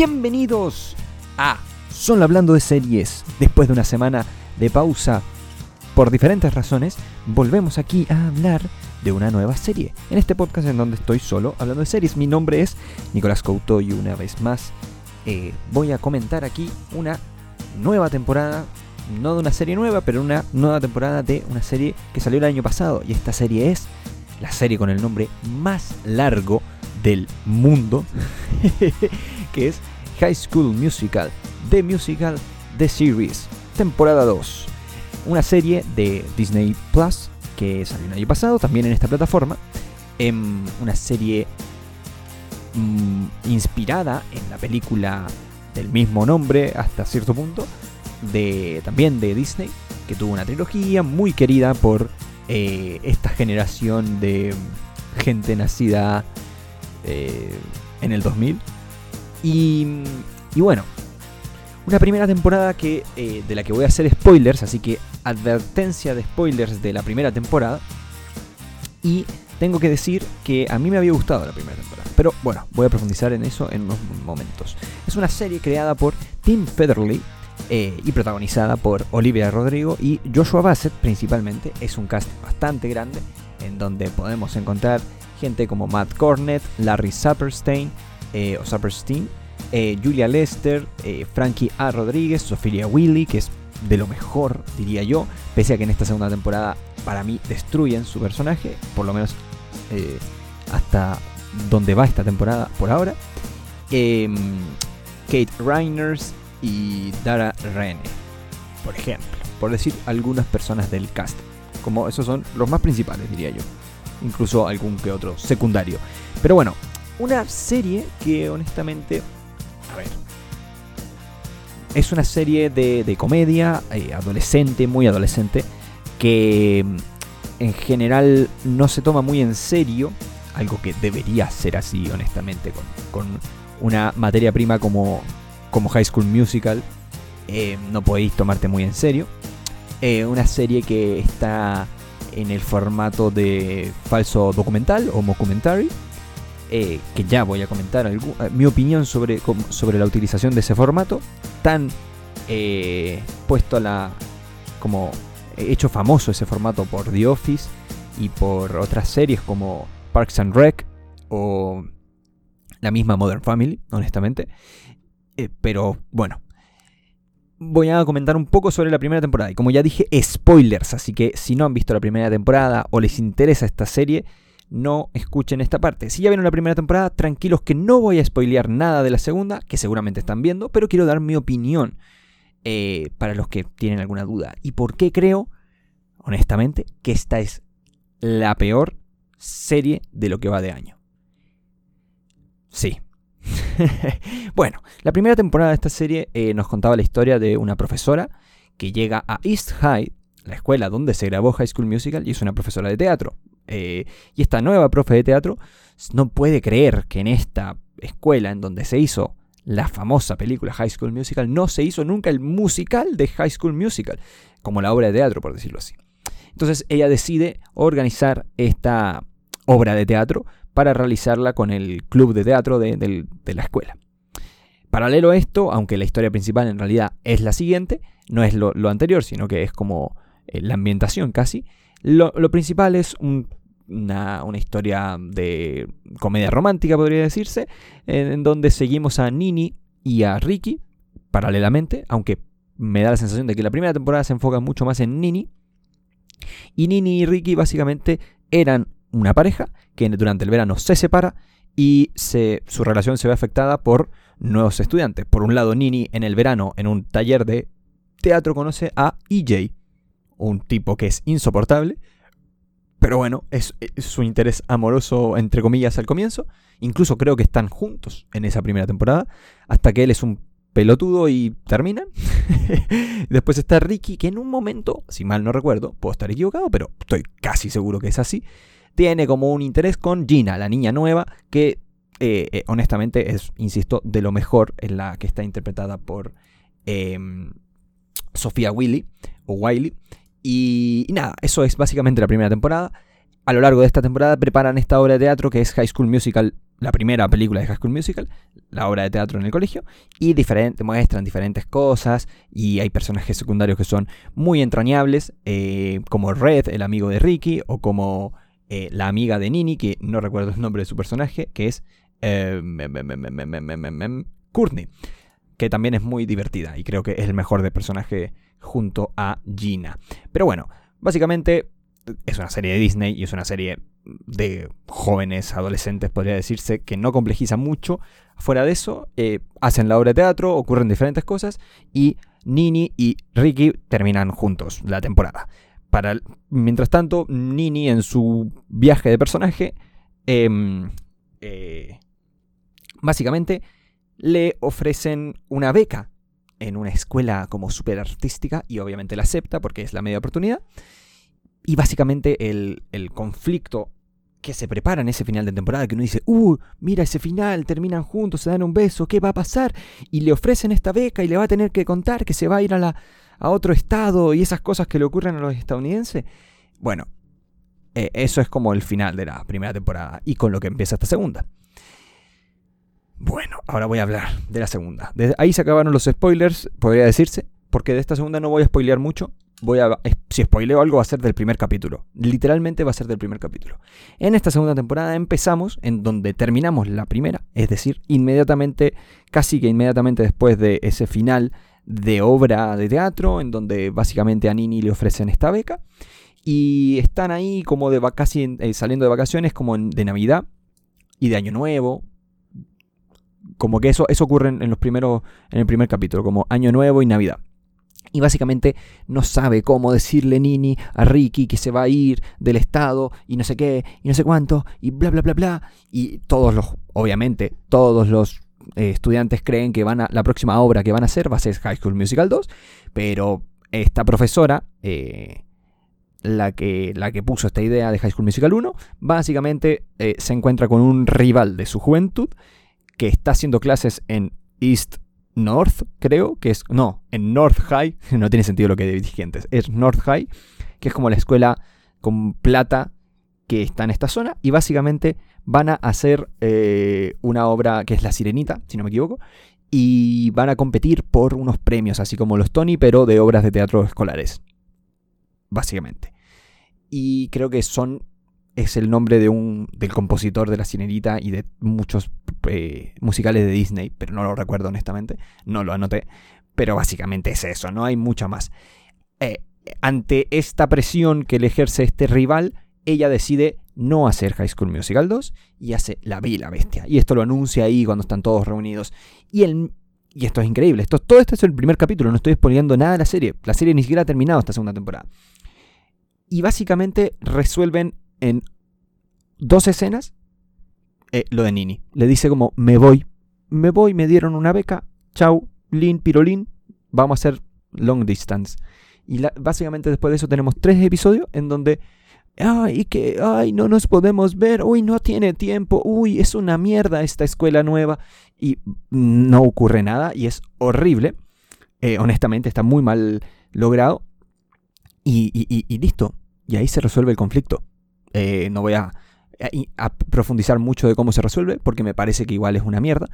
Bienvenidos a Solo Hablando de Series. Después de una semana de pausa, por diferentes razones, volvemos aquí a hablar de una nueva serie. En este podcast en donde estoy solo hablando de series. Mi nombre es Nicolás Couto y una vez más eh, voy a comentar aquí una nueva temporada. No de una serie nueva, pero una nueva temporada de una serie que salió el año pasado. Y esta serie es la serie con el nombre más largo del mundo, que es High School Musical, The Musical, The Series, temporada 2. Una serie de Disney Plus que salió el año pasado, también en esta plataforma. En una serie mm, inspirada en la película del mismo nombre hasta cierto punto, de, también de Disney, que tuvo una trilogía muy querida por eh, esta generación de gente nacida eh, en el 2000. Y, y, bueno, una primera temporada que, eh, de la que voy a hacer spoilers, así que advertencia de spoilers de la primera temporada. Y tengo que decir que a mí me había gustado la primera temporada. Pero bueno, voy a profundizar en eso en unos momentos. Es una serie creada por Tim Federley eh, y protagonizada por Olivia Rodrigo y Joshua Bassett principalmente. Es un cast bastante grande en donde podemos encontrar gente como Matt Cornett, Larry Saperstein, eh, Saperstein, eh, Julia Lester, Frankie A. Rodríguez, Sofía Willy, que es de lo mejor, diría yo, pese a que en esta segunda temporada para mí destruyen su personaje, por lo menos hasta donde va esta temporada por ahora. Em, Kate Reiners y Dara Rene, por ejemplo, por decir algunas personas del cast. Como esos son los más principales, diría yo. Incluso algún que otro secundario. Pero bueno, una serie que honestamente, a ver, es una serie de, comedia, eh, adolescente, muy adolescente, que mm, en general no se toma muy en serio, algo que debería ser así, honestamente, con, una materia prima como, como High School Musical, eh, no podéis tomarte muy en serio. Eh, una serie que está en el formato de falso documental o mockumentary. Eh, que ya voy a comentar mi opinión sobre, sobre la utilización de ese formato, tan puesto a la. como hecho famoso ese formato por The Office y por otras series como Parks and Rec o la misma Modern Family, honestamente. Eh, pero bueno, voy a comentar un poco sobre la primera temporada. Y como ya dije, spoilers, así que si no han visto la primera temporada o les interesa esta serie, no escuchen esta parte. Si ya vieron la primera temporada, tranquilos que no voy a spoilear nada de la segunda, que seguramente están viendo, pero quiero dar mi opinión eh, para los que tienen alguna duda. ¿Y por qué creo, honestamente, que esta es la peor serie de lo que va de año. Sí. bueno, la primera temporada de esta serie eh, nos contaba la historia de una profesora que llega a East High, la escuela donde se grabó High School Musical, y es una profesora de teatro. Eh, y esta nueva profe de teatro no puede creer que en esta escuela en donde se hizo la famosa película High School Musical no se hizo nunca el musical de High School Musical, como la obra de teatro, por decirlo así. Entonces ella decide organizar esta obra de teatro para realizarla con el club de teatro de, la escuela. Paralelo a esto, aunque la historia principal en realidad es la siguiente, no es lo, anterior, sino que es como eh, la ambientación casi, lo, principal es una, historia de comedia romántica, podría decirse, en, donde seguimos a Nini y a Ricky paralelamente, aunque me da la sensación de que la primera temporada se enfoca mucho más en Nini. Y Nini y Ricky básicamente eran una pareja que durante el verano se separa y su relación se ve afectada por nuevos estudiantes. Por un lado, Nini en el verano en un taller de teatro conoce a EJ, un tipo que es insoportable, pero bueno, es, su interés amoroso entre comillas al comienzo. Incluso creo que están juntos en esa primera temporada, hasta que él es un pelotudo y terminan. Después está Ricky, que en un momento, si mal no recuerdo, puedo estar equivocado, pero estoy casi seguro que es así, tiene como un interés con Gina, la niña nueva, que eh, eh, honestamente es, insisto, de lo mejor en la que está interpretada por em, Sofía Willy o Wiley. Y, nada, eso es básicamente la primera temporada. A lo largo de esta temporada preparan esta obra de teatro que es High School Musical la primera película de High School Musical, la obra de teatro en el colegio, y diferente, muestran diferentes cosas, y hay personajes secundarios que son muy entrañables, eh, como Red, el amigo de Ricky, o como eh, la amiga de Nini, que no recuerdo el nombre de su personaje, que es eh, Courtney, que también es muy divertida, y creo que es el mejor de personaje junto a Gina. Pero bueno, básicamente es una serie de Disney y es una serie de jóvenes, adolescentes, podría decirse, que no complejiza mucho. Fuera de eso, eh, hacen la obra de teatro, ocurren diferentes cosas y Nini y Ricky terminan juntos la temporada. Para, mientras tanto, Nini en su viaje de personaje, em, eh, básicamente le ofrecen una beca en una escuela como súper artística y obviamente la acepta porque es la media oportunidad. Y básicamente el, conflicto que se prepara en ese final de temporada, que uno dice, uh, mira ese final, terminan juntos, se dan un beso, ¿qué va a pasar? Y le ofrecen esta beca y le va a tener que contar que se va a ir a, la, a otro estado y esas cosas que le ocurren a los estadounidenses. Bueno, eh, eso es como el final de la primera temporada y con lo que empieza esta segunda. Bueno, ahora voy a hablar de la segunda. Ahí se acabaron los spoilers, podría decirse, porque de esta segunda no voy a spoilear mucho voy a. Si spoileo algo, va a ser del primer capítulo. Literalmente va a ser del primer capítulo. En esta segunda temporada empezamos en donde terminamos la primera, es decir, inmediatamente, casi que inmediatamente después de ese final de obra de teatro, en donde básicamente a Nini le ofrecen esta beca. Y están ahí como de casi eh, saliendo de vacaciones, como de Navidad y de Año Nuevo. Como que eso, eso ocurre en, los primeros, en el primer capítulo, como Año Nuevo y Navidad. Y básicamente no sabe cómo decirle Nini a Ricky que se va a ir del estado y no sé qué, y no sé cuánto, y bla, bla, bla, bla. Y todos los, obviamente, todos los eh, estudiantes creen que van a, la próxima obra que van a hacer va a ser High School Musical 2, pero esta profesora, eh, la, que, la que puso esta idea de High School Musical 1, básicamente eh, se encuentra con un rival de su juventud que está haciendo clases en East North, creo, que es, no, en North High, no tiene sentido lo que dije antes, es North High, que es como la escuela con plata que está en esta zona, y básicamente van a hacer eh, una obra que es La Sirenita, si no me equivoco, y van a competir por unos premios, así como los Tony, pero de obras de teatro escolares, básicamente. Y creo que son es el nombre de un, del compositor de La Sirenita y de muchos eh, musicales de Disney, pero no lo recuerdo honestamente, no lo anoté, pero básicamente es eso, no hay mucho más. Eh, ante esta presión que le ejerce este rival, ella decide no hacer High School Musical 2 y hace La Bella la Bestia. Y esto lo anuncia ahí cuando están todos reunidos. Y, el, y esto es increíble. Esto, todo esto es el primer capítulo, no estoy exponiendo nada de la serie. La serie ni siquiera ha terminado esta segunda temporada. Y básicamente resuelven en dos escenas eh, lo de Nini. Le dice como, me voy, me voy, me dieron una beca, chau, Lin, Pirolín, vamos a hacer long distance. Y básicamente después de eso tenemos tres episodios en donde, ay, que, ay, no nos podemos ver, uy, no tiene tiempo, uy, es una mierda esta escuela nueva. Y no ocurre nada y es horrible. Eh, honestamente está muy mal logrado. Y, listo. Y ahí se resuelve el conflicto. Eh, no voy a a profundizar mucho de cómo se resuelve, porque me parece que igual es una mierda.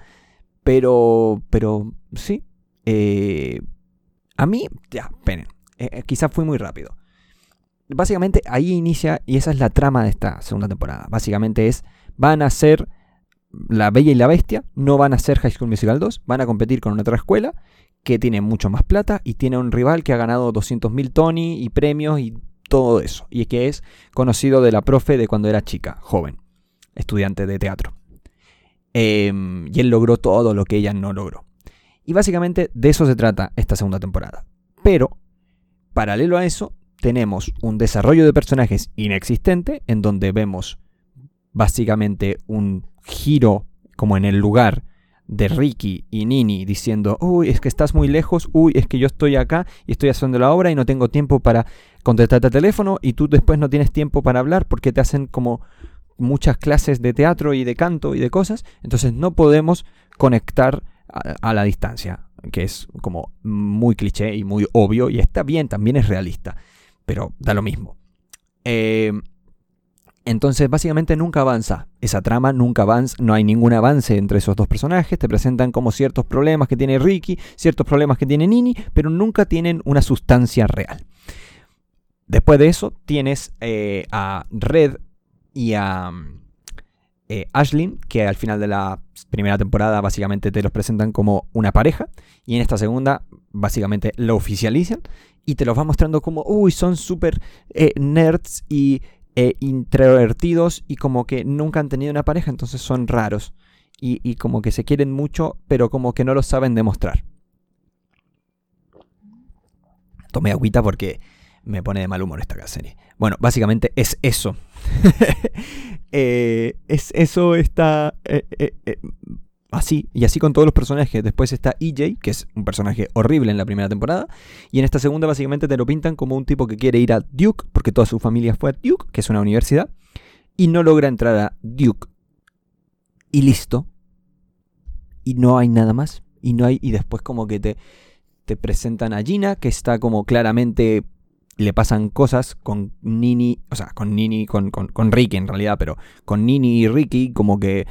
Pero, pero sí. Eh, a mí, ya, esperen. Eh, eh, quizás fui muy rápido. Básicamente ahí inicia, y esa es la trama de esta segunda temporada. Básicamente es, van a ser La Bella y la Bestia, no van a ser High School Musical 2, van a competir con otra escuela que tiene mucho más plata y tiene un rival que ha ganado 200.000 Tony y premios y todo eso. Y que es conocido de la profe de cuando era chica, joven, estudiante de teatro. Em, y él logró todo lo que ella no logró. Y básicamente de eso se trata esta segunda temporada. Pero, paralelo a eso, tenemos un desarrollo de personajes inexistente en donde vemos básicamente un giro como en el lugar de Ricky y Nini diciendo, uy, es que estás muy lejos, uy, es que yo estoy acá y estoy haciendo la obra y no tengo tiempo para contestarte al teléfono y tú después no tienes tiempo para hablar porque te hacen como muchas clases de teatro y de canto y de cosas, entonces no podemos conectar a, la distancia, que es como muy cliché y muy obvio y está bien, también es realista, pero da lo mismo. Eh, Entonces, básicamente nunca avanza. Esa trama nunca avanza, no hay ningún avance entre esos dos personajes. Te presentan como ciertos problemas que tiene Ricky, ciertos problemas que tiene Nini, pero nunca tienen una sustancia real. Después de eso, tienes eh, a Red y a eh, Ashlyn, que al final de la primera temporada básicamente te los presentan como una pareja. Y en esta segunda, básicamente lo oficializan y te los va mostrando como, uy, son súper eh, nerds y eh, introvertidos y como que nunca han tenido una pareja, entonces son raros. Y, como que se quieren mucho, pero como que no lo saben demostrar. Tomé agüita porque me pone de mal humor esta serie. Bueno, básicamente es eso. Eh, es eso, está así, y así con todos los personajes. Después está EJ, que es un personaje horrible en la primera temporada, y en esta segunda básicamente te lo pintan como un tipo que quiere ir a Duke, porque toda su familia fue a Duke, que es una universidad, y no logra entrar a Duke. Y listo. Y no hay nada más. Y no hay. Y después como que te, te presentan a Gina, que está como claramente le pasan cosas con Nini, o sea, con Nini, con, con, Ricky en realidad, pero con Nini y Ricky como que,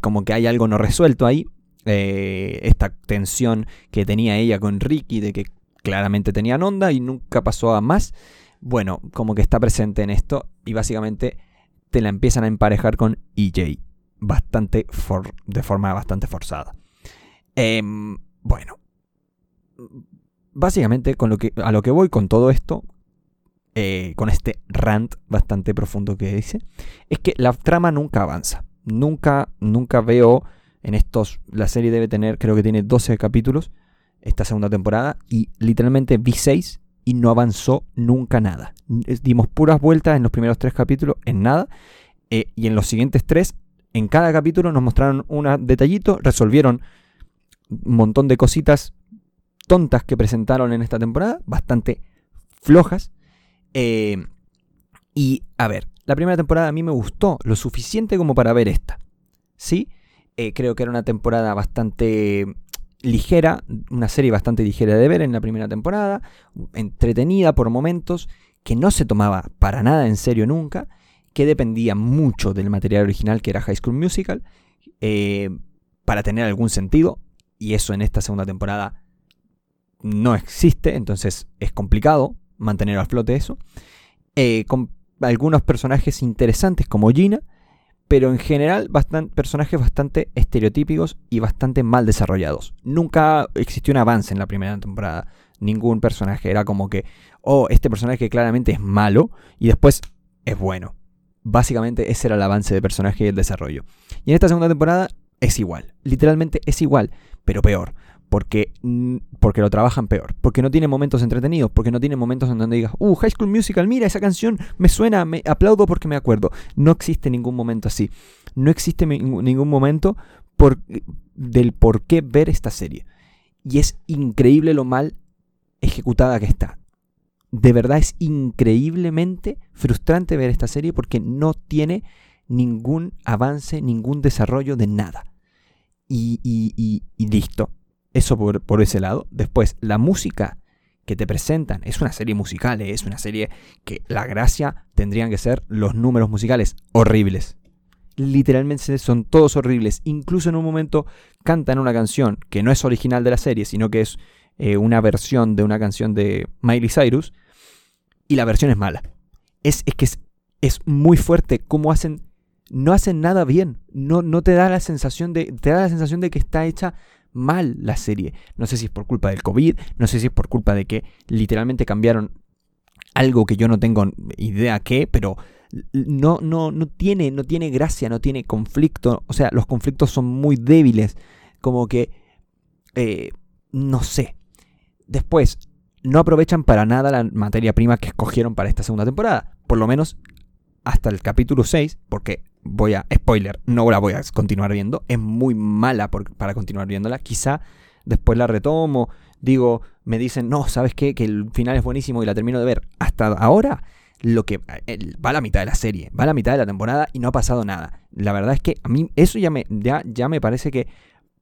como que hay algo no resuelto ahí. Eh, esta tensión que tenía ella con Ricky de que claramente tenían onda y nunca pasó a más. Bueno, como que está presente en esto y básicamente te la empiezan a emparejar con EJ. Bastante de forma bastante forzada. Em, bueno, básicamente con lo que, a lo que voy con todo esto, eh, con este rant bastante profundo que dice, es que la trama nunca avanza. Nunca, nunca veo en estos, la serie debe tener, creo que tiene 12 capítulos esta segunda temporada y literalmente vi 6 y no avanzó nunca nada. Dimos puras vueltas en los primeros 3 capítulos en nada eh, y en los siguientes 3, en cada capítulo nos mostraron un detallito, resolvieron un montón de cositas tontas que presentaron en esta temporada, bastante flojas. Eh, y a ver, la primera temporada a mí me gustó lo suficiente como para ver esta. ¿Sí? Eh, creo que era una temporada bastante ligera, una serie bastante ligera de ver en la primera temporada, entretenida por momentos, que no se tomaba para nada en serio nunca, que dependía mucho del material original que era High School Musical, eh, para tener algún sentido, y eso en esta segunda temporada no existe, entonces es complicado mantener al flote eso. Eh, con algunos personajes interesantes como Gina, pero en general personajes bastante estereotípicos y bastante mal desarrollados. Nunca existió un avance en la primera temporada. Ningún personaje era como que, oh, este personaje claramente es malo y después es bueno. Básicamente ese era el avance de personaje y el desarrollo. Y en esta segunda temporada es igual. Literalmente es igual, pero peor porque, porque lo trabajan peor, porque no tiene momentos entretenidos, porque no tiene momentos en donde digas, uh, High School Musical, mira esa canción, me suena, me aplaudo porque me acuerdo. No existe ningún momento así. No existe ningún momento del por qué ver esta serie. Y es increíble lo mal ejecutada que está. De verdad es increíblemente frustrante ver esta serie porque no tiene ningún avance, ningún desarrollo de nada. Y listo. Eso por, ese lado. Después, la música que te presentan es una serie musical, ¿eh? es una serie que la gracia tendrían que ser los números musicales horribles. Literalmente son todos horribles. Incluso en un momento cantan una canción que no es original de la serie, sino que es eh, una versión de una canción de Miley Cyrus. Y la versión es mala. Es, es que es, es, muy fuerte cómo hacen. No hacen nada bien. No, no te da la sensación de. Te da la sensación de que está hecha mal la serie. No sé si es por culpa del COVID, no sé si es por culpa de que literalmente cambiaron algo que yo no tengo idea qué, pero no, no, no, tiene, no tiene gracia, no tiene conflicto. O sea, los conflictos son muy débiles. Como que, eh, no sé. Después, no aprovechan para nada la materia prima que escogieron para esta segunda temporada. Por lo menos hasta el capítulo 6, porque voy a, spoiler, no la voy a continuar viendo, es muy mala para continuar viéndola, quizá después la retomo, digo, me dicen, no, ¿sabes qué? Que el final es buenísimo y la termino de ver. Hasta ahora, lo que va a la mitad de la serie, va a la mitad de la temporada y no ha pasado nada. La verdad es que a mí eso ya me, ya, ya me parece que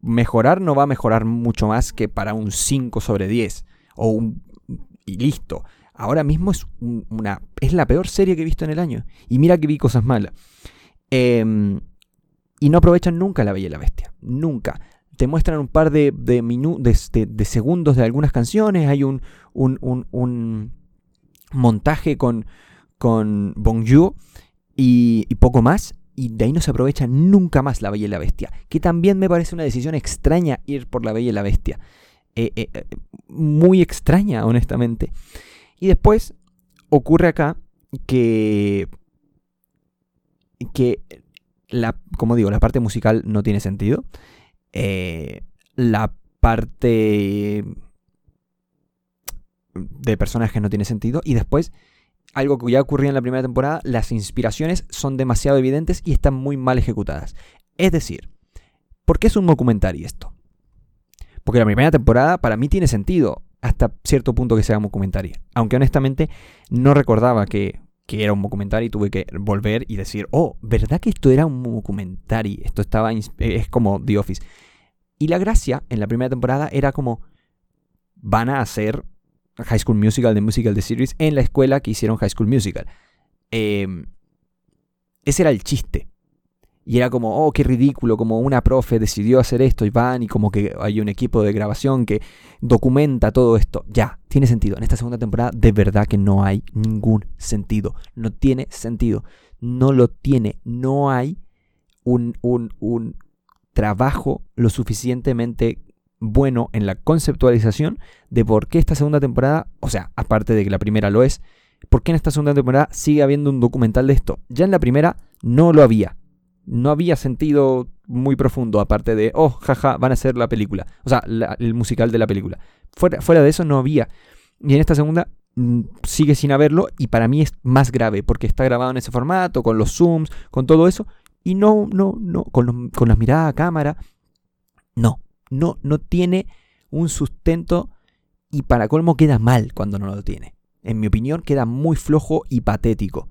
mejorar no va a mejorar mucho más que para un 5 sobre 10 o un... y listo. ahora mismo es, una, es la peor serie que he visto en el año. Y mira que vi cosas malas. Em, y no aprovechan nunca La Bella y la Bestia. Nunca. Te muestran un par de, de, segundos de algunas canciones. Hay un, un, montaje con, con y, y poco más y de ahí no se aprovecha nunca más La Bella y la Bestia. Que también me parece una decisión extraña ir por La Bella y la Bestia. Eh, eh, eh, muy extraña, honestamente. Y después ocurre acá que, que la, como digo, la parte musical no tiene sentido. la parte de personajes no tiene sentido. Y después, algo que ya ocurría en la primera temporada, las inspiraciones son demasiado evidentes y están muy mal ejecutadas. Es decir, ¿por qué es un documental esto? Porque la primera temporada para mí tiene sentido hasta cierto punto que sea un. Aunque honestamente no recordaba que, era un documental y tuve que volver y decir, oh, ¿verdad que esto era un documental? Esto estaba, es como The Office. Y la gracia en la primera temporada era como, van a hacer High School Musical, de Musical, The Series, en la escuela que hicieron High School Musical. Em, ese era el chiste. Y era como, oh, qué ridículo, como una profe decidió hacer esto y van y como que hay un equipo de grabación que documenta todo esto. Ya, tiene sentido. En esta segunda temporada de verdad que no hay ningún sentido. No tiene sentido. No lo tiene. No hay un, un, un trabajo lo suficientemente bueno en la conceptualización de por qué esta segunda temporada, o sea, aparte de que la primera lo es, por qué en esta segunda temporada sigue habiendo un documental de esto. Ya en la primera no lo había no había sentido muy profundo, aparte de, oh, jaja, van a hacer la película. O sea, el musical de la película. Fuera, fuera de eso no había. Y en esta segunda mm, sigue sin haberlo y para mí es más grave porque está grabado en ese formato, con los zooms, con todo eso. Y no, no, no, con, con las miradas a cámara. No, no, no tiene un sustento y para colmo queda mal cuando no lo tiene. En mi opinión queda muy flojo y patético.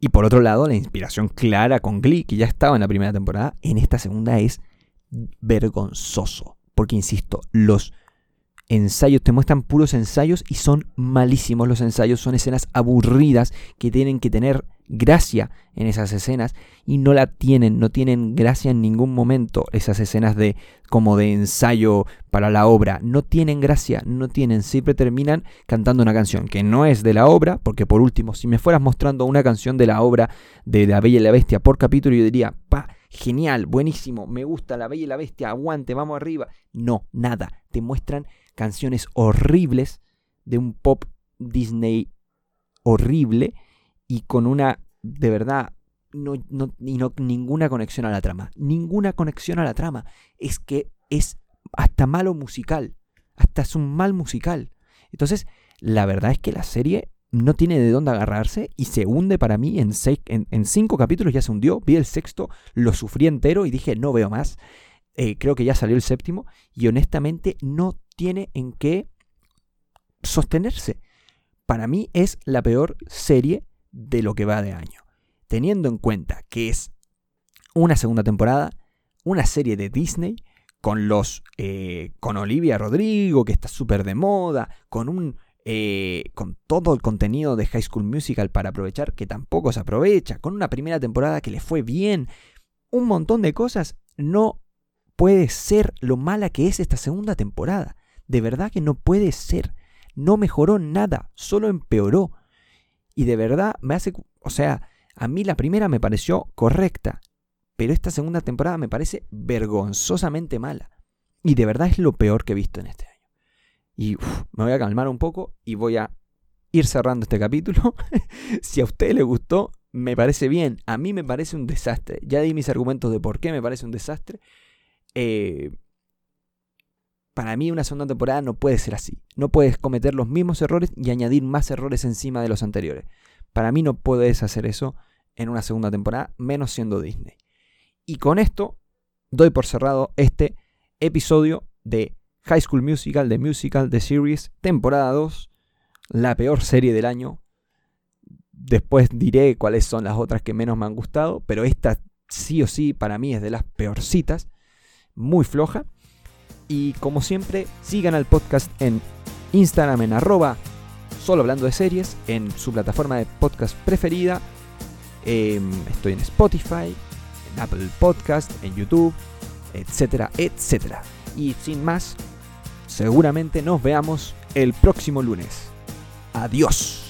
Y por otro lado, la inspiración clara con Glee, que ya estaba en la primera temporada, en esta segunda es vergonzoso. Porque, insisto, los ensayos te muestran puros ensayos y son malísimos los ensayos. Son escenas aburridas que tienen que tener gracia en esas escenas y no la tienen, no tienen gracia en ningún momento esas escenas de como de ensayo para la obra, no tienen gracia, no tienen, siempre terminan cantando una canción que no es de la obra, porque por último, si me fueras mostrando una canción de la obra de La Bella y la Bestia por capítulo, yo diría, pa, genial, buenísimo, me gusta La Bella y la Bestia, aguante, vamos arriba. No, nada, te muestran canciones horribles de un pop Disney horrible y con una, de verdad, no, no, no, ninguna conexión a la trama. Ninguna conexión a la trama. Es que es hasta malo musical. Hasta es un mal musical. Entonces, la verdad es que la serie no tiene de dónde agarrarse y se hunde para mí en, seis, en, cinco capítulos ya se hundió. Vi el sexto, lo sufrí entero y dije, no veo más. Eh, creo que ya salió el séptimo y honestamente no tiene en qué sostenerse. Para mí es la peor serie de lo que va de año. Teniendo en cuenta que es una segunda temporada, una serie de Disney, con los. Eh, con Olivia Rodrigo, que está súper de moda, con un. Eh, con todo el contenido de High School Musical para aprovechar, que tampoco se aprovecha, con una primera temporada que le fue bien, un montón de cosas, no puede ser lo mala que es esta segunda temporada. De verdad que no puede ser. No mejoró nada, solo empeoró. Y de verdad me hace, o sea, a mí la primera me pareció correcta, pero esta segunda temporada me parece vergonzosamente mala. Y de verdad es lo peor que he visto en este Y me voy a calmar un poco y voy a ir cerrando este capítulo. si a usted le gustó, me parece bien. A mí me parece un desastre. Ya di mis argumentos de por qué me parece un desastre. Eh, para mí una segunda temporada no puede ser así. No puedes cometer los mismos errores y añadir más errores encima de los anteriores. Para mí no puedes hacer eso en una segunda temporada, menos siendo Disney. Y con esto doy por cerrado este episodio de High School Musical, The Musical, The Series, temporada 2, la peor serie del año. Después diré cuáles son las otras que menos me han gustado, pero esta sí o sí para mí es de las peorcitas, muy floja. Y como siempre, sigan al podcast en Instagram en arroba solo hablando de series, en su plataforma de podcast preferida. Em, estoy en Spotify, en Apple Podcast, en YouTube, etcétera, etcétera. Y sin más, seguramente nos veamos el próximo lunes. Adiós.